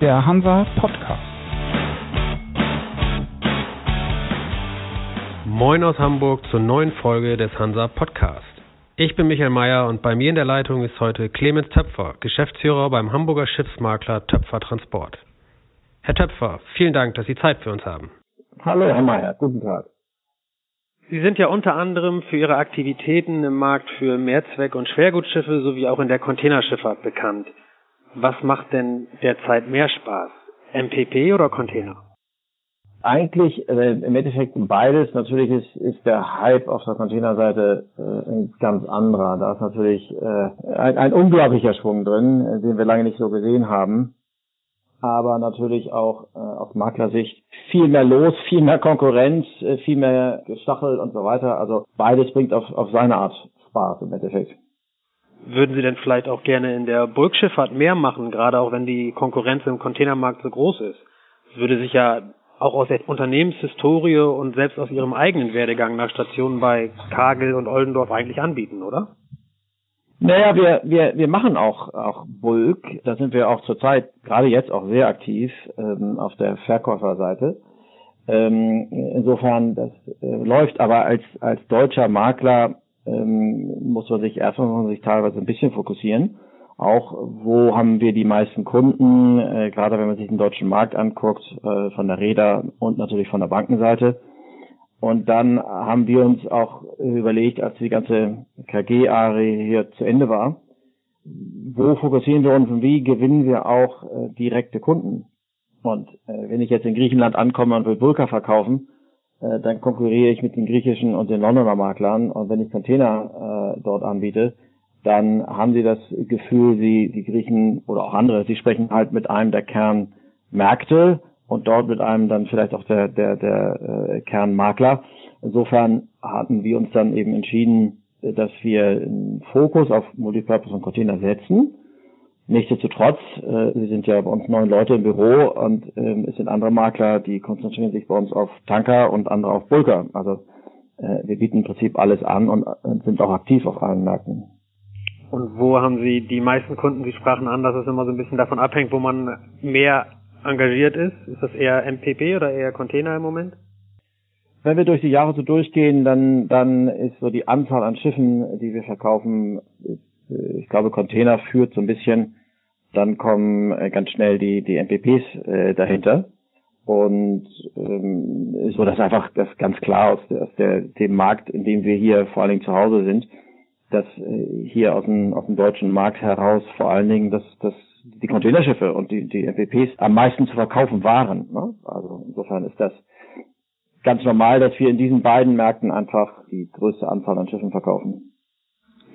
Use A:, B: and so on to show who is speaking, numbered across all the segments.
A: der Hansa Podcast.
B: Moin aus Hamburg zur neuen Folge des Hansa Podcast. Ich bin Michael Mayer und bei mir in der Leitung ist heute Clemens Töpfer, Geschäftsführer beim Hamburger Schiffsmakler Töpfer Transport. Herr Töpfer, vielen Dank, dass Sie Zeit für uns haben.
C: Hallo, Herr Mayer, guten Tag.
B: Sie sind ja unter anderem für Ihre Aktivitäten im Markt für Mehrzweck- und Schwergutschiffe sowie auch in der Containerschifffahrt bekannt. Was macht denn derzeit mehr Spaß? MPP oder Container?
C: Eigentlich äh, im Endeffekt beides. Natürlich ist, ist der Hype auf der Containerseite äh, ein ganz anderer. Da ist natürlich äh, ein, ein unglaublicher Schwung drin, äh, den wir lange nicht so gesehen haben. Aber natürlich auch äh, aus Maklersicht viel mehr los, viel mehr Konkurrenz, äh, viel mehr Gestachel und so weiter. Also beides bringt auf, auf seine Art Spaß im Endeffekt.
B: Würden Sie denn vielleicht auch gerne in der Bulkschifffahrt mehr machen, gerade auch wenn die Konkurrenz im Containermarkt so groß ist? Es würde sich ja auch aus der Unternehmenshistorie und selbst aus Ihrem eigenen Werdegang nach Stationen bei Kagel und Oldendorf eigentlich anbieten, oder?
C: Naja, wir, wir, wir machen auch, auch Bulk. Da sind wir auch zurzeit, gerade jetzt auch sehr aktiv ähm, auf der Verkäuferseite. Ähm, insofern, das äh, läuft aber als, als deutscher Makler ähm, muss man sich erstmal muss man sich teilweise ein bisschen fokussieren. Auch wo haben wir die meisten Kunden, äh, gerade wenn man sich den deutschen Markt anguckt, äh, von der Räder und natürlich von der Bankenseite. Und dann haben wir uns auch überlegt, als die ganze KG-Arie hier zu Ende war, wo fokussieren wir uns und wie gewinnen wir auch äh, direkte Kunden? Und äh, wenn ich jetzt in Griechenland ankomme und will Bulka verkaufen, äh, dann konkurriere ich mit den griechischen und den Londoner Maklern. Und wenn ich Container äh, dort anbiete, dann haben sie das Gefühl, sie, die Griechen oder auch andere, sie sprechen halt mit einem der Kernmärkte und dort mit einem dann vielleicht auch der, der, der äh, Kernmakler. Insofern hatten wir uns dann eben entschieden, dass wir einen Fokus auf Multipurpose und Container setzen Nichtsdestotrotz, äh, wir sind ja bei uns neun Leute im Büro und ähm, es sind andere Makler, die konzentrieren sich bei uns auf Tanker und andere auf Bulker. Also äh, wir bieten im Prinzip alles an und äh, sind auch aktiv auf allen Märkten.
B: Und wo haben Sie die meisten Kunden? Sie sprachen an, dass es immer so ein bisschen davon abhängt, wo man mehr engagiert ist. Ist das eher MPP oder eher Container im Moment?
C: Wenn wir durch die Jahre so durchgehen, dann, dann ist so die Anzahl an Schiffen, die wir verkaufen, ist, äh, ich glaube, Container führt so ein bisschen dann kommen äh, ganz schnell die, die MPPs äh, dahinter. Und ähm, so dass einfach das ganz klar aus, aus der, dem Markt, in dem wir hier vor allen Dingen zu Hause sind, dass äh, hier aus dem, aus dem deutschen Markt heraus vor allen Dingen dass, dass die Containerschiffe und die, die MPPs am meisten zu verkaufen waren. Ne? Also insofern ist das ganz normal, dass wir in diesen beiden Märkten einfach die größte Anzahl an Schiffen verkaufen.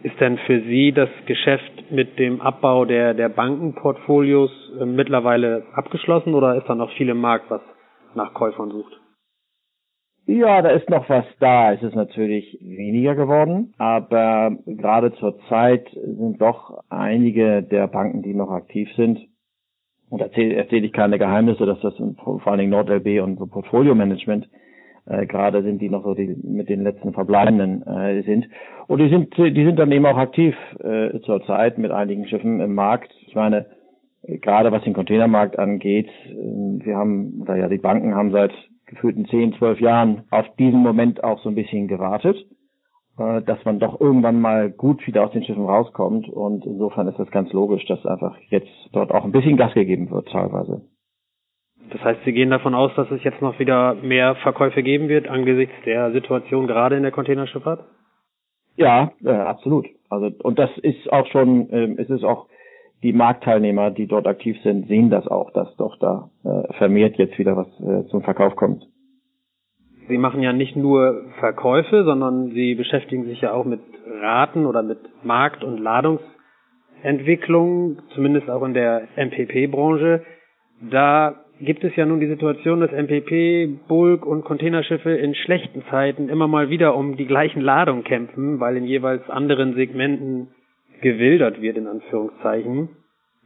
B: Ist denn für Sie das Geschäft mit dem Abbau der, der Bankenportfolios äh, mittlerweile abgeschlossen oder ist da noch viel im Markt, was nach Käufern sucht?
C: Ja, da ist noch was da. Es ist natürlich weniger geworden, aber gerade zur Zeit sind doch einige der Banken, die noch aktiv sind. Und erzähle erzähl ich keine Geheimnisse, dass das vor allen Dingen NordLB und Portfolio Management äh, gerade sind, die noch so die mit den letzten Verbleibenden äh, sind. Und die sind, die sind dann eben auch aktiv äh, zurzeit mit einigen Schiffen im Markt. Ich meine, gerade was den Containermarkt angeht, äh, wir haben, oder ja, die Banken haben seit gefühlten 10, 12 Jahren auf diesen Moment auch so ein bisschen gewartet, äh, dass man doch irgendwann mal gut wieder aus den Schiffen rauskommt. Und insofern ist das ganz logisch, dass einfach jetzt dort auch ein bisschen Gas gegeben wird teilweise.
B: Das heißt, Sie gehen davon aus, dass es jetzt noch wieder mehr Verkäufe geben wird angesichts der Situation gerade in der Containerschifffahrt?
C: Ja, äh, absolut. Also und das ist auch schon, äh, es ist auch die Marktteilnehmer, die dort aktiv sind, sehen das auch, dass doch da äh, vermehrt jetzt wieder was äh, zum Verkauf kommt.
B: Sie machen ja nicht nur Verkäufe, sondern Sie beschäftigen sich ja auch mit Raten oder mit Markt- und Ladungsentwicklung, zumindest auch in der MPP-Branche. Da gibt es ja nun die Situation, dass MPP, Bulk und Containerschiffe in schlechten Zeiten immer mal wieder um die gleichen Ladungen kämpfen, weil in jeweils anderen Segmenten gewildert wird, in Anführungszeichen.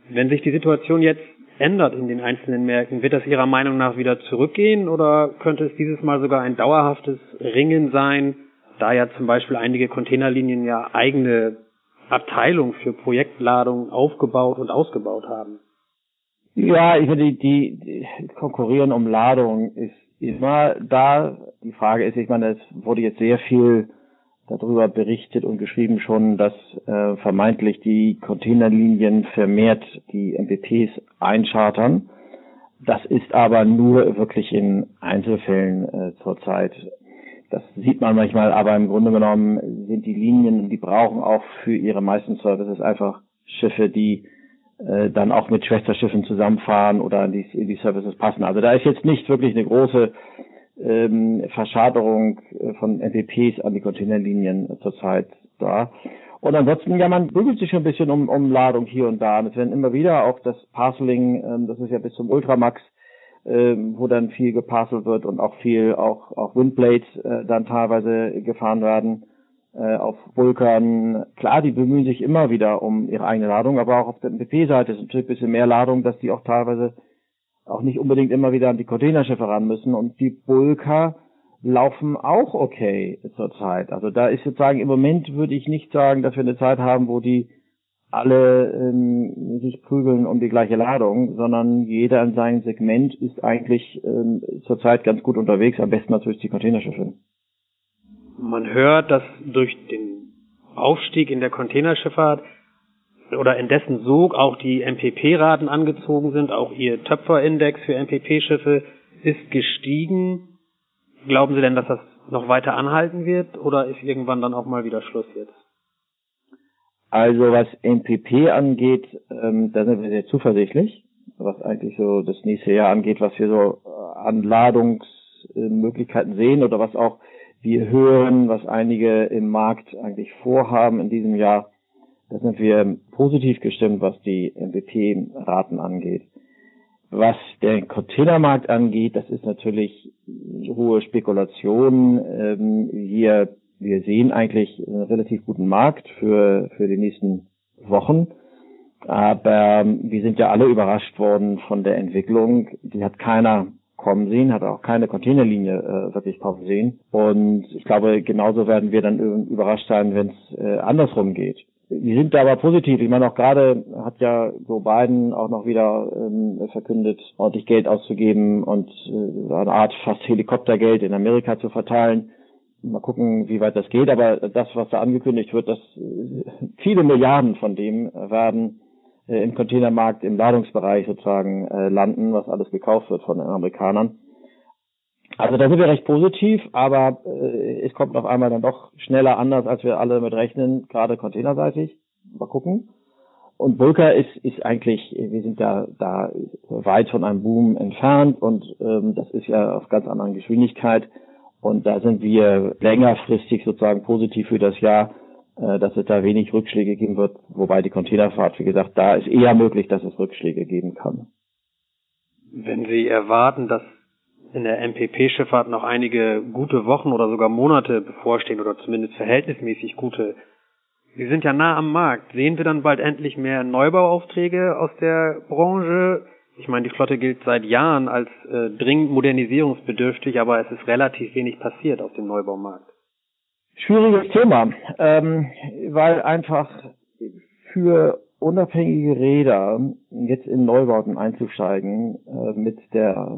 B: Wenn sich die Situation jetzt ändert in den einzelnen Märkten, wird das Ihrer Meinung nach wieder zurückgehen oder könnte es dieses Mal sogar ein dauerhaftes Ringen sein, da ja zum Beispiel einige Containerlinien ja eigene Abteilungen für Projektladungen aufgebaut und ausgebaut haben?
C: Ja, ich finde, die, die konkurrieren um Ladung ist immer da. Die Frage ist, ich meine, es wurde jetzt sehr viel darüber berichtet und geschrieben schon, dass äh, vermeintlich die Containerlinien vermehrt die MPPs einchartern. Das ist aber nur wirklich in Einzelfällen äh, zurzeit. Das sieht man manchmal, aber im Grunde genommen sind die Linien, die brauchen auch für ihre meisten Services einfach Schiffe, die äh, dann auch mit Schwesterschiffen zusammenfahren oder in die, in die Services passen. Also da ist jetzt nicht wirklich eine große ähm, Verschaderung äh, von MPPs an die Containerlinien zurzeit da. Und ansonsten, ja, man bügelt sich schon ein bisschen um, um Ladung hier und da. Und es werden immer wieder auch das Parceling, ähm, das ist ja bis zum Ultramax, ähm, wo dann viel geparcelt wird und auch viel, auch, auch Windblades äh, dann teilweise gefahren werden äh, auf Vulkan. Klar, die bemühen sich immer wieder um ihre eigene Ladung, aber auch auf der MPP-Seite ist natürlich ein bisschen mehr Ladung, dass die auch teilweise auch nicht unbedingt immer wieder an die Containerschiffe ran müssen. Und die Bulker laufen auch okay zurzeit. Also da ist sozusagen im Moment würde ich nicht sagen, dass wir eine Zeit haben, wo die alle ähm, sich prügeln um die gleiche Ladung, sondern jeder in seinem Segment ist eigentlich ähm, zurzeit ganz gut unterwegs, am besten natürlich die Containerschiffe.
B: Man hört, dass durch den Aufstieg in der Containerschifffahrt oder in dessen Sog auch die MPP-Raten angezogen sind, auch ihr Töpferindex für MPP-Schiffe ist gestiegen. Glauben Sie denn, dass das noch weiter anhalten wird oder ist irgendwann dann auch mal wieder Schluss jetzt?
C: Also was MPP angeht, ähm, da sind wir sehr zuversichtlich, was eigentlich so das nächste Jahr angeht, was wir so äh, an Ladungsmöglichkeiten sehen oder was auch wir hören, was einige im Markt eigentlich vorhaben in diesem Jahr da sind wir positiv gestimmt, was die MVP-Raten angeht. Was den Containermarkt angeht, das ist natürlich hohe Spekulation. Ähm, wir, wir sehen eigentlich einen relativ guten Markt für, für die nächsten Wochen. Aber wir sind ja alle überrascht worden von der Entwicklung. Die hat keiner kommen sehen, hat auch keine Containerlinie äh, wirklich kommen sehen. Und ich glaube, genauso werden wir dann überrascht sein, wenn es äh, andersrum geht. Die sind da aber positiv. Ich meine, auch gerade hat ja Joe Biden auch noch wieder ähm, verkündet, ordentlich Geld auszugeben und äh, eine Art fast Helikoptergeld in Amerika zu verteilen. Mal gucken, wie weit das geht. Aber das, was da angekündigt wird, dass äh, viele Milliarden von dem werden äh, im Containermarkt, im Ladungsbereich sozusagen äh, landen, was alles gekauft wird von den Amerikanern. Also da sind wir recht positiv, aber äh, es kommt auf einmal dann doch schneller anders, als wir alle mit rechnen, gerade containerseitig. Mal gucken. Und Bulka ist, ist eigentlich, wir sind da, da weit von einem Boom entfernt und ähm, das ist ja auf ganz anderen Geschwindigkeit. Und da sind wir längerfristig sozusagen positiv für das Jahr, äh, dass es da wenig Rückschläge geben wird, wobei die Containerfahrt, wie gesagt, da ist eher möglich, dass es Rückschläge geben kann.
B: Wenn Sie erwarten, dass in der MPP-Schifffahrt noch einige gute Wochen oder sogar Monate bevorstehen oder zumindest verhältnismäßig gute. Sie sind ja nah am Markt. Sehen wir dann bald endlich mehr Neubauaufträge aus der Branche? Ich meine, die Flotte gilt seit Jahren als äh, dringend modernisierungsbedürftig, aber es ist relativ wenig passiert auf dem Neubaumarkt.
C: Schwieriges Thema, ähm, weil einfach für unabhängige Räder jetzt in Neubauten einzusteigen äh, mit der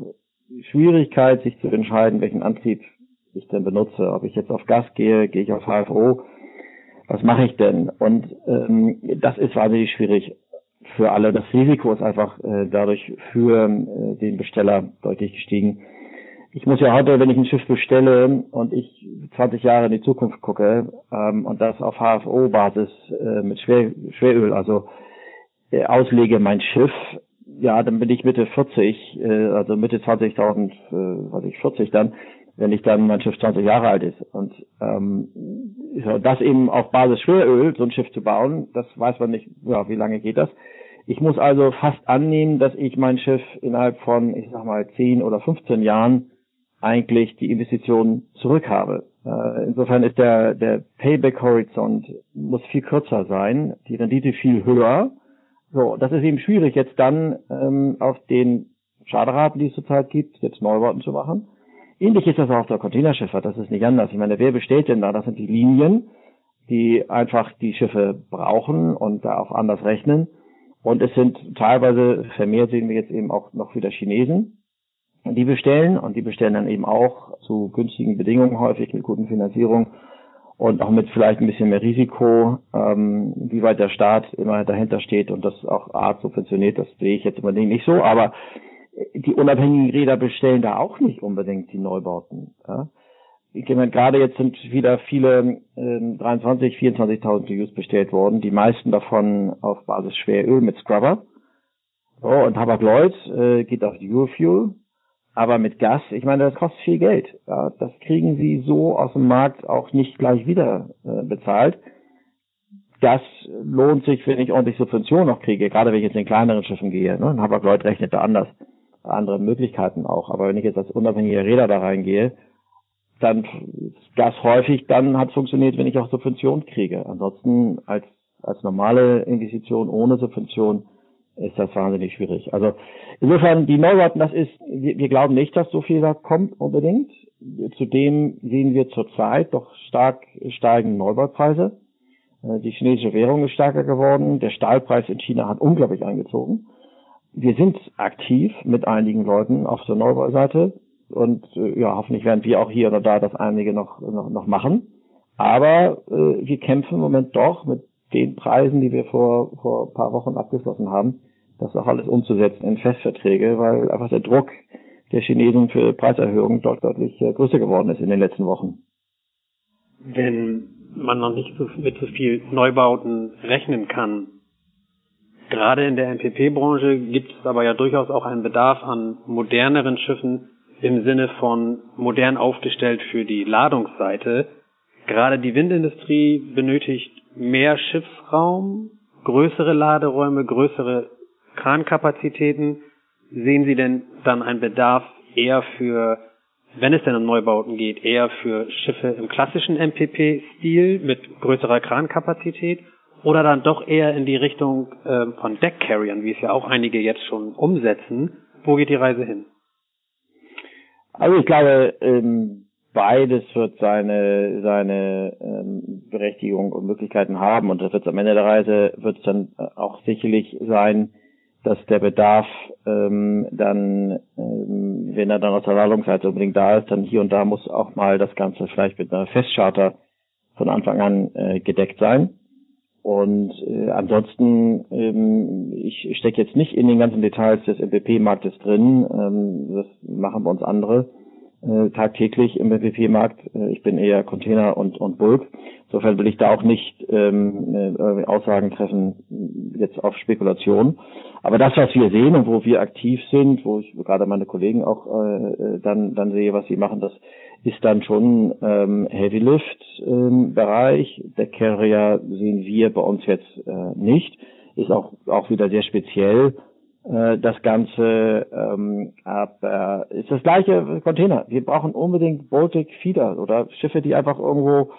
C: Schwierigkeit, sich zu entscheiden, welchen Antrieb ich denn benutze. Ob ich jetzt auf Gas gehe, gehe ich auf HFO, was mache ich denn? Und ähm, das ist wahnsinnig schwierig für alle. Das Risiko ist einfach äh, dadurch für äh, den Besteller deutlich gestiegen. Ich muss ja heute, wenn ich ein Schiff bestelle und ich 20 Jahre in die Zukunft gucke ähm, und das auf HFO-Basis äh, mit Schwer, Schweröl, also äh, auslege mein Schiff, ja, dann bin ich Mitte 40, äh, also Mitte 20.000, äh, was ich 40 dann, wenn ich dann mein Schiff 20 Jahre alt ist. Und ähm, das eben auf Basis Schweröl, so ein Schiff zu bauen, das weiß man nicht, ja, wie lange geht das. Ich muss also fast annehmen, dass ich mein Schiff innerhalb von, ich sag mal, 10 oder 15 Jahren eigentlich die Investitionen zurück habe. Äh, insofern ist der, der Payback-Horizont muss viel kürzer sein, die Rendite viel höher so, das ist eben schwierig, jetzt dann ähm, auf den Schaderaten, die es zurzeit gibt, jetzt Neubauten zu machen. Ähnlich ist das auch der Containerschifffahrt, das ist nicht anders. Ich meine, wer bestellt denn da? Das sind die Linien, die einfach die Schiffe brauchen und da auch anders rechnen. Und es sind teilweise, vermehrt sehen wir jetzt eben auch noch wieder Chinesen, die bestellen und die bestellen dann eben auch zu günstigen Bedingungen häufig mit guten Finanzierungen und auch mit vielleicht ein bisschen mehr Risiko, ähm, wie weit der Staat immer dahinter steht und das auch Art subventioniert, das sehe ich jetzt unbedingt nicht so, aber die unabhängigen Räder bestellen da auch nicht unbedingt die Neubauten. Ja? Ich meine, gerade jetzt sind wieder viele äh, 23, 24.000 TUs bestellt worden, die meisten davon auf Basis Schweröl mit Scrubber. Oh, und Hapag-Lloyd äh, geht auf Dual-Fuel, aber mit Gas, ich meine, das kostet viel Geld. Ja, das kriegen sie so aus dem Markt auch nicht gleich wieder äh, bezahlt. Gas lohnt sich, wenn ich ordentlich Subventionen noch kriege, gerade wenn ich jetzt in kleineren Schiffen gehe. Ne? Hapag-Lloyd rechnet da anders andere Möglichkeiten auch. Aber wenn ich jetzt als unabhängiger Räder da reingehe, dann das häufig dann hat funktioniert, wenn ich auch Subvention kriege. Ansonsten als als normale Investition ohne Subvention ist das wahnsinnig schwierig. Also insofern die Neubauten, das ist, wir, wir glauben nicht, dass so viel da kommt unbedingt. Zudem sehen wir zurzeit doch stark steigende Neubaupreise. Äh, die chinesische Währung ist stärker geworden. Der Stahlpreis in China hat unglaublich eingezogen wir sind aktiv mit einigen Leuten auf der Neubauseite und äh, ja, hoffentlich werden wir auch hier oder da das einige noch, noch, noch machen. Aber äh, wir kämpfen im Moment doch mit den Preisen, die wir vor, vor ein paar Wochen abgeschlossen haben, das auch alles umzusetzen in Festverträge, weil einfach der Druck der Chinesen für Preiserhöhungen dort deutlich äh, größer geworden ist in den letzten Wochen.
B: Wenn man noch nicht mit so viel Neubauten rechnen kann, Gerade in der MPP-Branche gibt es aber ja durchaus auch einen Bedarf an moderneren Schiffen im Sinne von modern aufgestellt für die Ladungsseite. Gerade die Windindustrie benötigt mehr Schiffsraum, größere Laderäume, größere Krankapazitäten. Sehen Sie denn dann einen Bedarf eher für, wenn es denn um Neubauten geht, eher für Schiffe im klassischen MPP-Stil mit größerer Krankapazität oder dann doch eher in die Richtung äh, von Deckcarriern, wie es ja auch einige jetzt schon umsetzen. Wo geht die Reise hin?
C: Also ich glaube, ähm, beides wird seine seine ähm, Berechtigung und Möglichkeiten haben und das wird am Ende der Reise wird es dann äh, auch sicherlich sein, dass der Bedarf ähm, dann, ähm, wenn er dann aus der Ladungsseite unbedingt da ist, dann hier und da muss auch mal das Ganze vielleicht mit einer Festcharter von Anfang an äh, gedeckt sein. Und äh, ansonsten, ähm, ich stecke jetzt nicht in den ganzen Details des MPP-Marktes drin. Ähm, das machen bei uns andere äh, tagtäglich im MPP-Markt. Äh, ich bin eher Container und, und Bulk. Insofern will ich da auch nicht ähm, äh, Aussagen treffen jetzt auf Spekulation. Aber das, was wir sehen und wo wir aktiv sind, wo ich gerade meine Kollegen auch äh, dann, dann sehe, was sie machen, das ist dann schon ähm, Heavy Lift ähm, Bereich. Der Carrier sehen wir bei uns jetzt äh, nicht. Ist auch, auch wieder sehr speziell äh, das Ganze. Ähm, aber ist das gleiche Container. Wir brauchen unbedingt Baltic Feeder oder Schiffe, die einfach irgendwo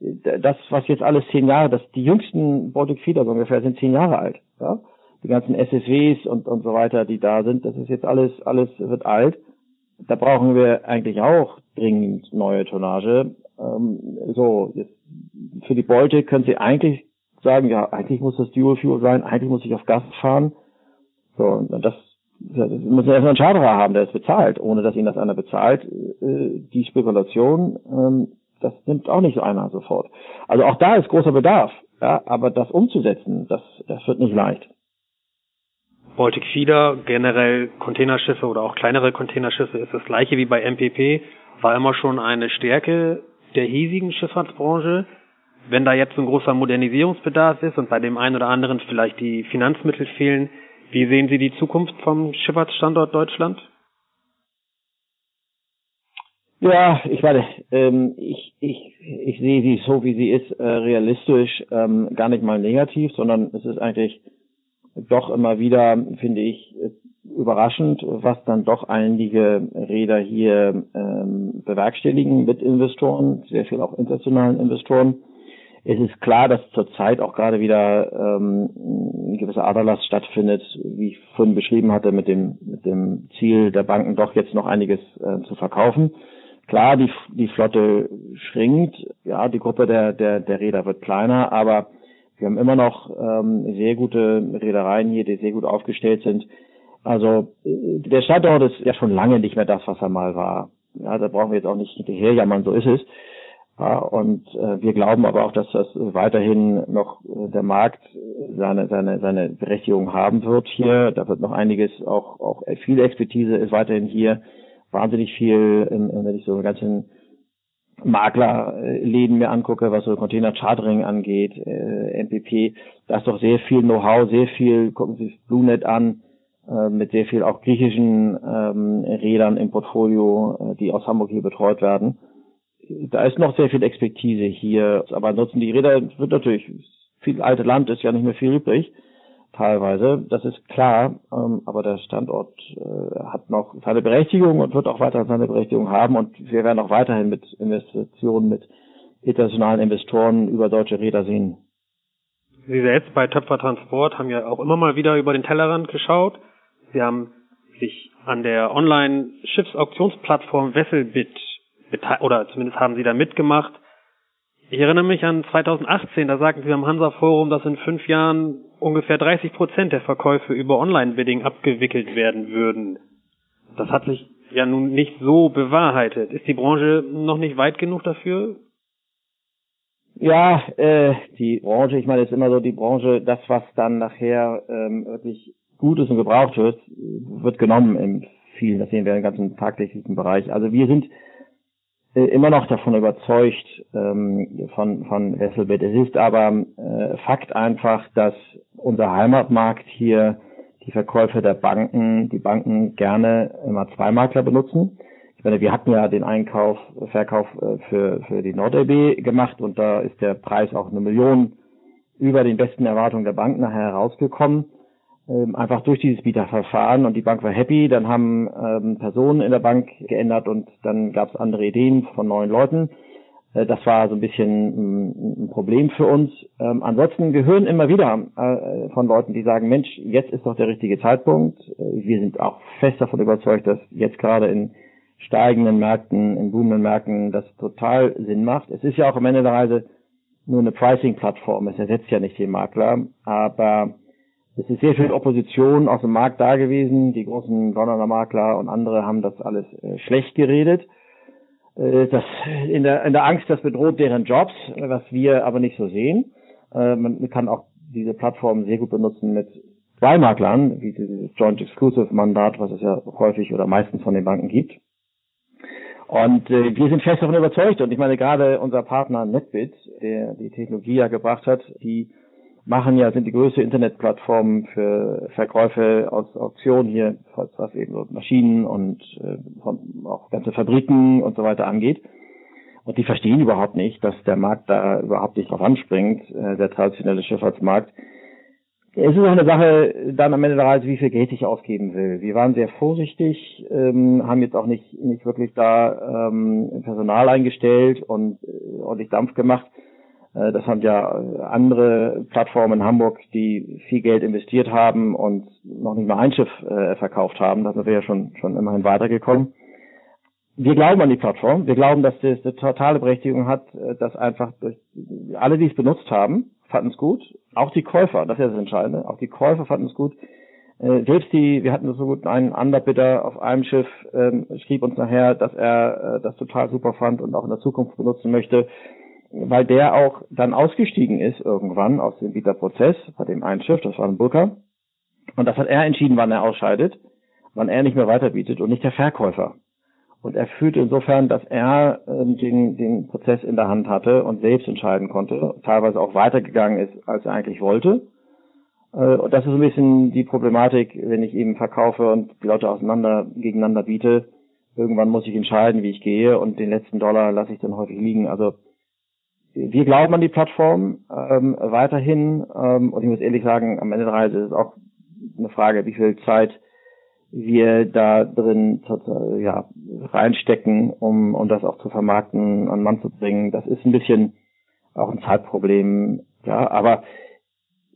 C: das, was jetzt alles zehn Jahre, das die jüngsten Baltic Feeder ungefähr sind zehn Jahre alt. Ja? Die ganzen SSWs und, und so weiter, die da sind, das ist jetzt alles, alles wird alt da brauchen wir eigentlich auch dringend neue Tonnage. Ähm, so, jetzt für die Beute können Sie eigentlich sagen, ja, eigentlich muss das Dual Fuel sein, eigentlich muss ich auf Gas fahren. So, und das, das muss erstmal einen Schaderer haben, der es bezahlt, ohne dass ihn das einer bezahlt. Äh, die Spekulation, ähm, das nimmt auch nicht einer sofort. Also auch da ist großer Bedarf, ja, aber das umzusetzen, das, das wird nicht leicht.
B: Baltic Feeder, generell Containerschiffe oder auch kleinere Containerschiffe ist das gleiche wie bei MPP, war immer schon eine Stärke der hiesigen Schifffahrtsbranche. Wenn da jetzt ein großer Modernisierungsbedarf ist und bei dem einen oder anderen vielleicht die Finanzmittel fehlen, wie sehen Sie die Zukunft vom Schifffahrtsstandort Deutschland?
C: Ja, ich meine, ähm, ich, ich, ich sehe sie so, wie sie ist, äh, realistisch, ähm, gar nicht mal negativ, sondern es ist eigentlich doch immer wieder, finde ich, überraschend, was dann doch einige Räder hier ähm, bewerkstelligen mit Investoren, sehr viel auch internationalen Investoren. Es ist klar, dass zurzeit auch gerade wieder ähm, ein gewisser Aderlass stattfindet, wie ich vorhin beschrieben hatte, mit dem, mit dem Ziel der Banken doch jetzt noch einiges äh, zu verkaufen. Klar, die, die Flotte schrinkt, ja, die Gruppe der, der, der Räder wird kleiner, aber Wir haben immer noch ähm, sehr gute Reedereien hier, die sehr gut aufgestellt sind. Also äh, der Standort ist ja schon lange nicht mehr das, was er mal war. Ja, da brauchen wir jetzt auch nicht hinterherjammern, so ist es. Ja, und äh, wir glauben aber auch, dass das weiterhin noch äh, der Markt seine, seine, seine Berechtigung haben wird hier. Da wird noch einiges, auch, auch viel Expertise ist weiterhin hier. Wahnsinnig viel, in, in, wenn ich so einen ganzen Maklerläden mir angucke, was so Container Chartering angeht, äh, MPP, da ist doch sehr viel Know-how, sehr viel, gucken Sie sich BlueNet an, äh, mit sehr viel auch griechischen ähm, Rädern im Portfolio, äh, die aus Hamburg hier betreut werden. Da ist noch sehr viel Expertise hier, aber ansonsten die Räder wird natürlich, viel alte Land ist ja nicht mehr viel übrig teilweise, das ist klar, ähm, aber der Standort äh, hat noch seine Berechtigung und wird auch weiter seine Berechtigung haben und wir werden auch weiterhin mit Investitionen mit internationalen Investoren über deutsche Räder sehen.
B: Sie selbst bei Töpfer Transport haben ja auch immer mal wieder über den Tellerrand geschaut. Sie haben sich an der Online-Schiffsauktionsplattform Vesselbit oder zumindest haben Sie da mitgemacht. Ich erinnere mich an 2018, da sagten Sie am Hansa Forum, dass in fünf Jahren ungefähr 30 Prozent der Verkäufe über Online-Bidding abgewickelt werden würden. Das hat sich ja nun nicht so bewahrheitet. Ist die Branche noch nicht weit genug dafür?
C: Ja, äh, die Branche, ich meine, ist immer so die Branche, das, was dann nachher ähm, wirklich gut ist und gebraucht wird, wird genommen im vielen, das sehen wir im ganzen tagtäglichen Bereich. Also wir sind immer noch davon überzeugt ähm, von, von Wesselbett. Es ist aber äh, Fakt einfach, dass unser Heimatmarkt hier die Verkäufe der Banken, die Banken gerne immer zwei Makler benutzen. Ich meine, wir hatten ja den Einkauf, Verkauf äh, für, für die NordLB gemacht und da ist der Preis auch eine Million über den besten Erwartungen der Bank nachher herausgekommen ähm, einfach durch dieses Bieterverfahren und die Bank war happy. Dann haben ähm, Personen in der Bank geändert und dann gab es andere Ideen von neuen Leuten. Äh, das war so ein bisschen ein, ein Problem für uns. Ähm, ansonsten, wir hören immer wieder äh, von Leuten, die sagen, Mensch, jetzt ist doch der richtige Zeitpunkt. Äh, wir sind auch fest davon überzeugt, dass jetzt gerade in steigenden Märkten, in boomenden Märkten das total Sinn macht. Es ist ja auch am Ende der Reise nur eine Pricing-Plattform. Es ersetzt ja nicht den Makler, aber es ist sehr viel Opposition aus dem Markt da gewesen. Die großen Londoner Makler und andere haben das alles äh, schlecht geredet. Äh, das, in, der, in der Angst, das bedroht deren Jobs, was wir aber nicht so sehen. Äh, man kann auch diese Plattform sehr gut benutzen mit zwei Maklern, wie dieses Joint Exclusive Mandat, was es ja häufig oder meistens von den Banken gibt. Und äh, wir sind fest davon überzeugt. Und ich meine, gerade unser Partner NetBit, der die Technologie ja gebracht hat, die machen ja, sind die größte Internetplattform für Verkäufe aus Auktionen hier, was eben so Maschinen und äh, auch ganze Fabriken und so weiter angeht. Und die verstehen überhaupt nicht, dass der Markt da überhaupt nicht drauf anspringt, äh, der traditionelle Schifffahrtsmarkt. Es ist auch eine Sache dann am Ende der Reise, wie viel Geld ich ausgeben will. Wir waren sehr vorsichtig, ähm, haben jetzt auch nicht, nicht wirklich da ähm, Personal eingestellt und äh, ordentlich Dampf gemacht das haben ja andere Plattformen in Hamburg, die viel Geld investiert haben und noch nicht mal ein Schiff äh, verkauft haben. Da sind wir ja schon, schon immerhin weitergekommen. Wir glauben an die Plattform. Wir glauben, dass das eine totale Berechtigung hat, äh, dass einfach durch alle, die es benutzt haben, fanden es gut. Auch die Käufer, das ist ja das Entscheidende. Auch die Käufer fanden es gut. Selbst die, wir hatten so gut einen Underbidder auf einem Schiff, ähm, schrieb uns nachher, dass er äh, das total super fand und auch in der Zukunft benutzen möchte weil der auch dann ausgestiegen ist irgendwann aus dem Bieterprozess bei dem einen Schiff, das war ein Burka. Und das hat er entschieden, wann er ausscheidet, wann er nicht mehr weiterbietet und nicht der Verkäufer. Und er fühlte insofern, dass er äh, den, den Prozess in der Hand hatte und selbst entscheiden konnte, teilweise auch weitergegangen ist, als er eigentlich wollte. Äh, und das ist ein bisschen die Problematik, wenn ich eben verkaufe und die Leute auseinander gegeneinander biete. Irgendwann muss ich entscheiden, wie ich gehe und den letzten Dollar lasse ich dann häufig liegen. Also wir glauben an die Plattform ähm, weiterhin ähm, und ich muss ehrlich sagen, am Ende der Reise ist es auch eine Frage, wie viel Zeit wir da drin ja, reinstecken, um, um das auch zu vermarkten, an Mann zu bringen. Das ist ein bisschen auch ein Zeitproblem, ja, aber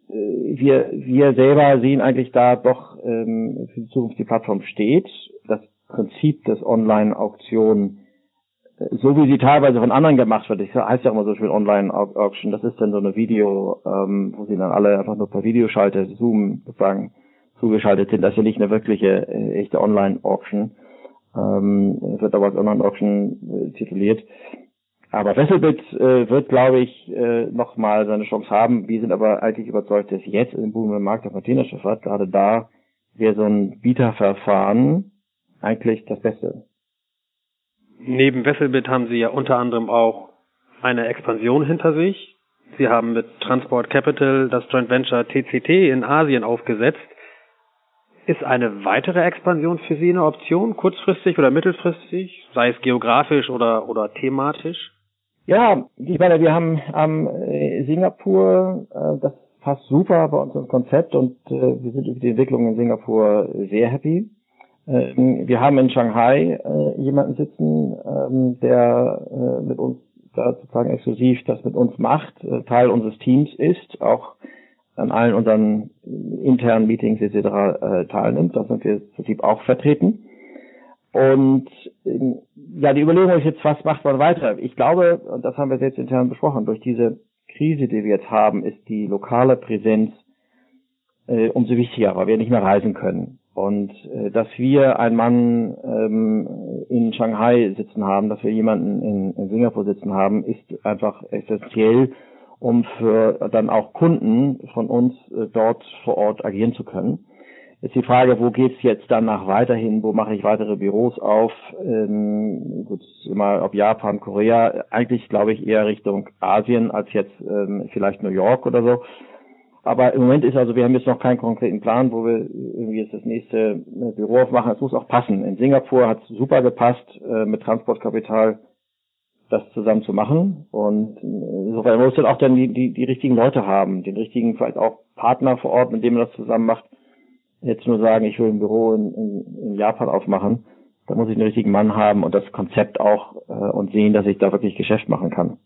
C: äh, wir, wir selber sehen eigentlich da doch ähm, für die Zukunft die Plattform steht. Das Prinzip des Online-Auktionen so wie sie teilweise von anderen gemacht wird, das heißt ja immer so schön Online-Auction, das ist dann so eine Video, ähm, wo sie dann alle einfach nur per Videoschalte, Zoom sozusagen zugeschaltet sind. Das ist ja nicht eine wirkliche, äh, echte Online-Auction. Ähm, wird aber als Online-Auction äh, tituliert. Aber Wesselbit äh, wird, glaube ich, äh, nochmal seine Chance haben. Wir sind aber eigentlich überzeugt, dass jetzt im boomenden Markt der Containerschifffahrt, gerade da, wäre so ein Bieterverfahren eigentlich das Beste.
B: Neben Wesselbit haben Sie ja unter anderem auch eine Expansion hinter sich. Sie haben mit Transport Capital das Joint Venture TCT in Asien aufgesetzt. Ist eine weitere Expansion für Sie eine Option, kurzfristig oder mittelfristig, sei es geografisch oder, oder thematisch?
C: Ja, ich meine, wir haben am ähm, Singapur, äh, das passt super bei uns ins Konzept und äh, wir sind über die Entwicklung in Singapur sehr happy. Ähm, wir haben in Shanghai äh, jemanden sitzen, ähm, der äh, mit uns da sozusagen exklusiv das mit uns macht, äh, Teil unseres Teams ist, auch an allen unseren internen Meetings etc. Teilnimmt. Da sind wir im Prinzip auch vertreten. Und ähm, ja, die Überlegung ist jetzt, was macht man weiter? Ich glaube, und das haben wir jetzt intern besprochen, durch diese Krise, die wir jetzt haben, ist die lokale Präsenz umso wichtiger, weil wir nicht mehr reisen können. Und äh, dass wir einen Mann ähm, in Shanghai sitzen haben, dass wir jemanden in, in Singapur sitzen haben, ist einfach essentiell, um für dann auch Kunden von uns äh, dort vor Ort agieren zu können. Jetzt die Frage, wo geht's jetzt danach weiterhin? Wo mache ich weitere Büros auf? Ähm, gut, immer ob Japan, Korea. Eigentlich glaube ich eher Richtung Asien als jetzt ähm, vielleicht New York oder so. Aber im Moment ist also, wir haben jetzt noch keinen konkreten Plan, wo wir irgendwie jetzt das nächste äh, Büro aufmachen. Es muss auch passen. In Singapur hat es super gepasst, äh, mit Transportkapital das zusammen zu machen. Und äh, insofern muss dann auch dann die, die, die richtigen Leute haben, den richtigen vielleicht auch Partner vor Ort, mit dem man das zusammen macht. Jetzt nur sagen, ich will ein Büro in, in, in Japan aufmachen, da muss ich den richtigen Mann haben und das Konzept auch äh, und sehen, dass ich da wirklich Geschäft machen kann.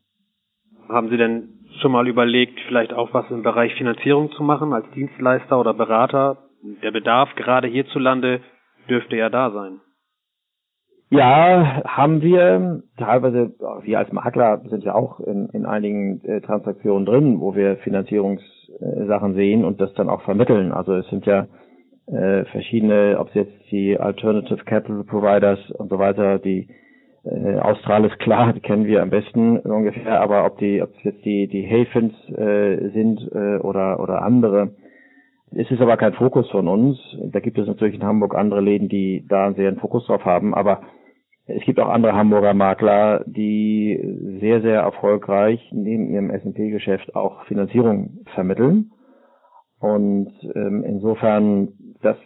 B: Haben Sie denn schon mal überlegt, vielleicht auch was im Bereich Finanzierung zu machen als Dienstleister oder Berater? Der Bedarf gerade hierzulande dürfte ja da sein.
C: Ja, haben wir. Teilweise, wir als Makler sind ja auch in, in einigen äh, Transaktionen drin, wo wir Finanzierungssachen sehen und das dann auch vermitteln. Also es sind ja äh, verschiedene, ob es jetzt die Alternative Capital Providers und so weiter, die äh, Australis klar, die kennen wir am besten ungefähr, aber ob die, ob es jetzt die die Havens äh, sind äh, oder oder andere, es ist aber kein Fokus von uns. Da gibt es natürlich in Hamburg andere Läden, die da sehr einen Fokus drauf haben, aber es gibt auch andere Hamburger Makler, die sehr, sehr erfolgreich neben ihrem S&P-Geschäft auch Finanzierung vermitteln. Und ähm, insofern, das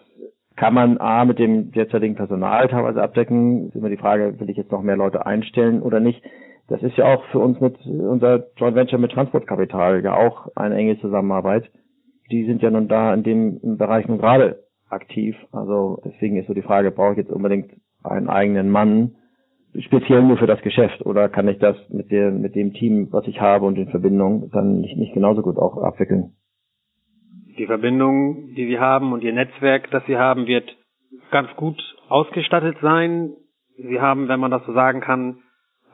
C: kann man A mit dem derzeitigen Personal teilweise abdecken. Ist immer die Frage, will ich jetzt noch mehr Leute einstellen oder nicht? Das ist ja auch für uns mit unser Joint Venture mit Transportkapital ja auch eine enge Zusammenarbeit. Die sind ja nun da in dem Bereich nun gerade aktiv. Also deswegen ist so die Frage, brauche ich jetzt unbedingt einen eigenen Mann, speziell nur für das Geschäft oder kann ich das mit der mit dem Team, was ich habe und den Verbindungen dann nicht, nicht genauso gut auch abwickeln?
B: Die Verbindung, die Sie haben und Ihr Netzwerk, das Sie haben, wird ganz gut ausgestattet sein. Sie haben, wenn man das so sagen kann,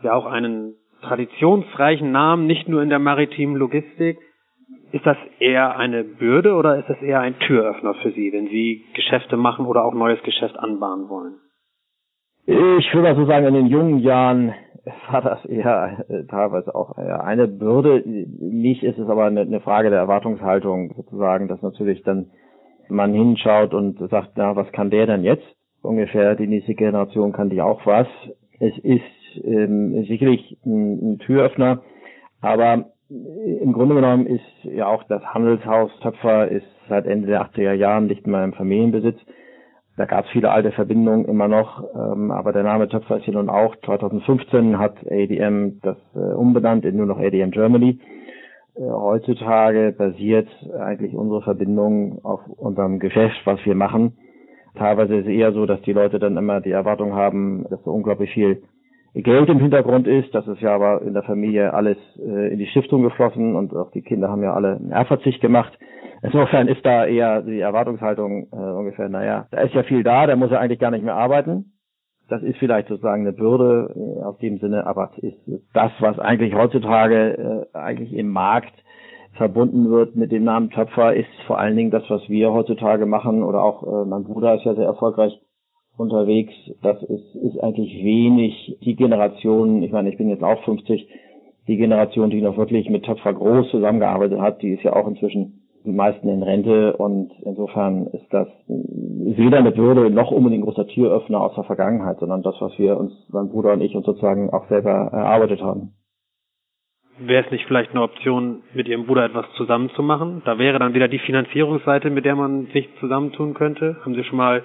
B: ja auch einen traditionsreichen Namen, nicht nur in der maritimen Logistik. Ist das eher eine Bürde oder ist das eher ein Türöffner für Sie, wenn Sie Geschäfte machen oder auch neues Geschäft anbahnen wollen?
C: Ich würde mal so sagen, in den jungen Jahren war das eher äh, teilweise auch eher eine Bürde. Nicht ist es aber eine, eine Frage der Erwartungshaltung sozusagen, dass natürlich dann man hinschaut und sagt, na, was kann der denn jetzt? Ungefähr die nächste Generation kann die auch was. Es ist ähm, sicherlich ein, ein Türöffner, aber im Grunde genommen ist ja auch das Handelshaus Töpfer ist seit Ende der 80er Jahren nicht mehr im Familienbesitz. Da gab es viele alte Verbindungen immer noch, ähm, aber der Name Töpfer ist hier nun auch. 2015 hat ADM das äh, umbenannt in nur noch ADM Germany. Äh, heutzutage basiert eigentlich unsere Verbindung auf unserem Geschäft, was wir machen. Teilweise ist es eher so, dass die Leute dann immer die Erwartung haben, dass so unglaublich viel Geld im Hintergrund ist. Das ist ja aber in der Familie alles äh, in die Stiftung geflossen und auch die Kinder haben ja alle einen Erbverzicht gemacht. Insofern ist da eher die Erwartungshaltung äh, ungefähr, naja, da ist ja viel da, der muss ja eigentlich gar nicht mehr arbeiten. das ist vielleicht sozusagen eine Bürde äh, auf dem Sinne, aber ist das, was eigentlich heutzutage äh, eigentlich im Markt verbunden wird mit dem Namen Töpfer, ist vor allen Dingen das, was wir heutzutage machen oder auch äh, mein Bruder ist ja sehr erfolgreich unterwegs. Das ist, ist eigentlich wenig die Generation, ich meine, ich bin jetzt auch 50, die Generation, die noch wirklich mit Töpfer groß zusammengearbeitet hat, die ist ja auch inzwischen die meisten in Rente und insofern ist das weder eine Bürde noch unbedingt ein großer Türöffner aus der Vergangenheit, sondern das, was wir uns, mein Bruder und ich uns sozusagen auch selber erarbeitet haben.
B: Wäre es nicht vielleicht eine Option, mit Ihrem Bruder etwas zusammenzumachen? Da wäre dann wieder die Finanzierungsseite, mit der man sich zusammentun könnte. Haben Sie schon mal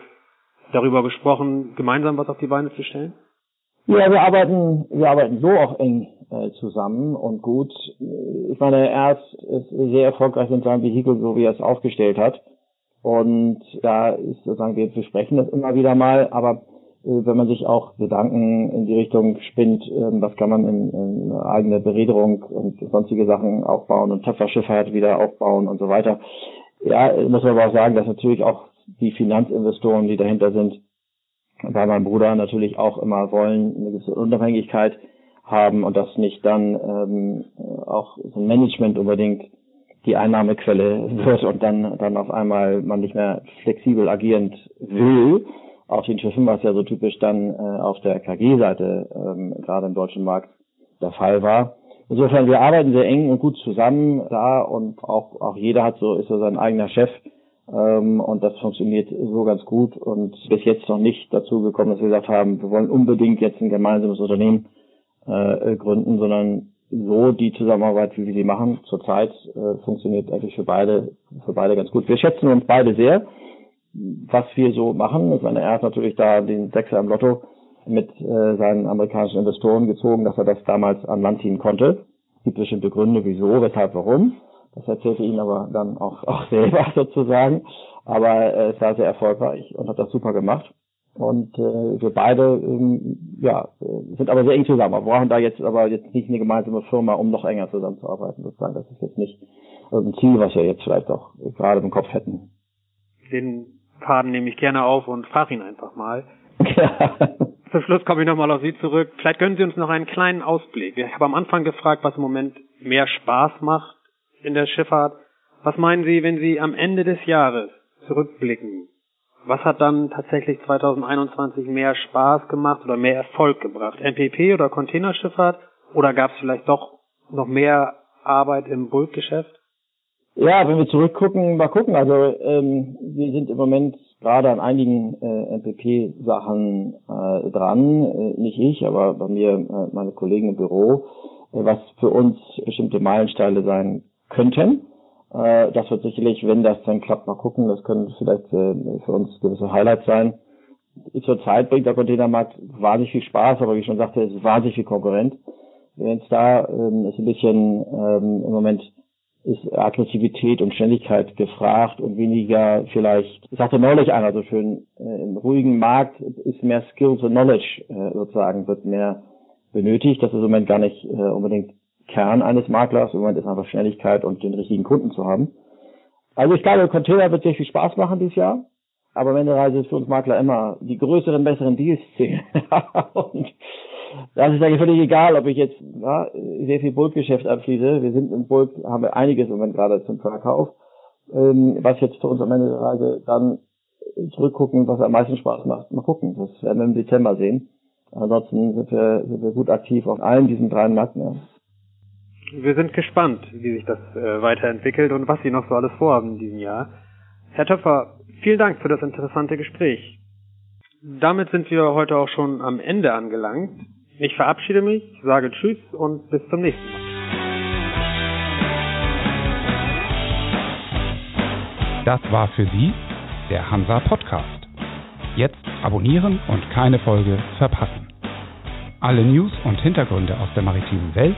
B: darüber gesprochen, gemeinsam was auf die Beine zu stellen?
C: Ja, wir arbeiten, wir arbeiten so auch eng äh, zusammen und gut. Ich meine, er ist sehr erfolgreich in seinem Vehikel, so wie er es aufgestellt hat. Und da ist sozusagen, wir besprechen das immer wieder mal, aber äh, wenn man sich auch Gedanken in die Richtung spinnt, äh, was kann man in, in eigene Bereederung und sonstige Sachen aufbauen und Töpferschifffahrt wieder aufbauen und so weiter. Ja, muss man aber auch sagen, dass natürlich auch die Finanzinvestoren, die dahinter sind, bei meinem Bruder natürlich auch immer wollen, eine gewisse Unabhängigkeit haben und das nicht dann ähm, auch so ein Management unbedingt die Einnahmequelle wird und dann dann auf einmal man nicht mehr flexibel agierend will. Auf den Schiffen war es ja so typisch dann äh, auf der KG-Seite ähm, gerade im deutschen Markt der Fall war. Insofern wir arbeiten sehr eng und gut zusammen da und auch auch jeder hat so ist so sein eigener Chef und das funktioniert so ganz gut und bis jetzt noch nicht dazu gekommen, dass wir gesagt haben, wir wollen unbedingt jetzt ein gemeinsames Unternehmen äh, gründen, sondern so die Zusammenarbeit, wie wir sie machen, zurzeit äh, funktioniert eigentlich für beide, für beide ganz gut. Wir schätzen uns beide sehr, was wir so machen. Ich meine, er hat natürlich da den Sechser im Lotto mit äh, seinen amerikanischen Investoren gezogen, dass er das damals an Land ziehen konnte. Es gibt bestimmte Gründe, wieso, weshalb, warum. Das erzählte ihn aber dann auch, auch selber sozusagen. Aber äh, es war sehr erfolgreich und hat das super gemacht. Und äh, wir beide ähm, ja, sind aber sehr eng zusammen. Wir brauchen da jetzt aber jetzt nicht eine gemeinsame Firma, um noch enger zusammenzuarbeiten. Sozusagen. Das ist jetzt nicht ein Ziel, was wir jetzt vielleicht auch gerade im Kopf hätten.
B: Den Faden nehme ich gerne auf und fahre ihn einfach mal. Zum Schluss komme ich nochmal auf Sie zurück. Vielleicht gönnen Sie uns noch einen kleinen Ausblick. Ich habe am Anfang gefragt, was im Moment mehr Spaß macht in der Schifffahrt. Was meinen Sie, wenn Sie am Ende des Jahres zurückblicken? Was hat dann tatsächlich 2021 mehr Spaß gemacht oder mehr Erfolg gebracht? MPP oder Containerschifffahrt? Oder gab es vielleicht doch noch mehr Arbeit im Bulkgeschäft?
C: Ja, wenn wir zurückgucken, mal gucken. Also ähm, wir sind im Moment gerade an einigen äh, MPP-Sachen äh, dran. Äh, nicht ich, aber bei mir äh, meine Kollegen im Büro, äh, was für uns bestimmte Meilensteine sein könnten. Äh, das wird sicherlich, wenn das dann klappt, mal gucken. Das können vielleicht äh, für uns gewisse Highlights sein. Zurzeit bringt der Containermarkt wahnsinnig viel Spaß, aber wie ich schon sagte, es ist wahnsinnig viel Konkurrent. Wenn es da ähm, ist ein bisschen ähm, im Moment ist Aggressivität und Schnelligkeit gefragt und weniger vielleicht, sagte neulich einer so schön, äh, im ruhigen Markt ist mehr Skills und Knowledge äh, sozusagen, wird mehr benötigt. Das ist im Moment gar nicht äh, unbedingt Kern eines Maklers. Im Moment ist einfach Schnelligkeit und den richtigen Kunden zu haben. Also ich glaube, Container wird sehr viel Spaß machen dieses Jahr. Aber am Ende Reise ist für uns Makler immer die größeren, besseren Deals zählen. und das ist eigentlich völlig egal, ob ich jetzt ja, sehr viel Bulkgeschäft abschließe. Wir sind im Bulk, haben wir einiges im Moment gerade zum Verkauf. Ähm, was jetzt für uns am Ende der Reise dann zurückgucken, was am meisten Spaß macht. Mal gucken, das werden wir im Dezember sehen. Ansonsten sind wir, sind wir gut aktiv auf allen diesen drei Märkten.
B: Wir sind gespannt, wie sich das äh, weiterentwickelt und was Sie noch so alles vorhaben in diesem Jahr. Herr Töpfer, vielen Dank für das interessante Gespräch. Damit sind wir heute auch schon am Ende angelangt. Ich verabschiede mich, sage Tschüss und bis zum nächsten Mal.
A: Das war für Sie der Hansa Podcast. Jetzt abonnieren und keine Folge verpassen. Alle News und Hintergründe aus der maritimen Welt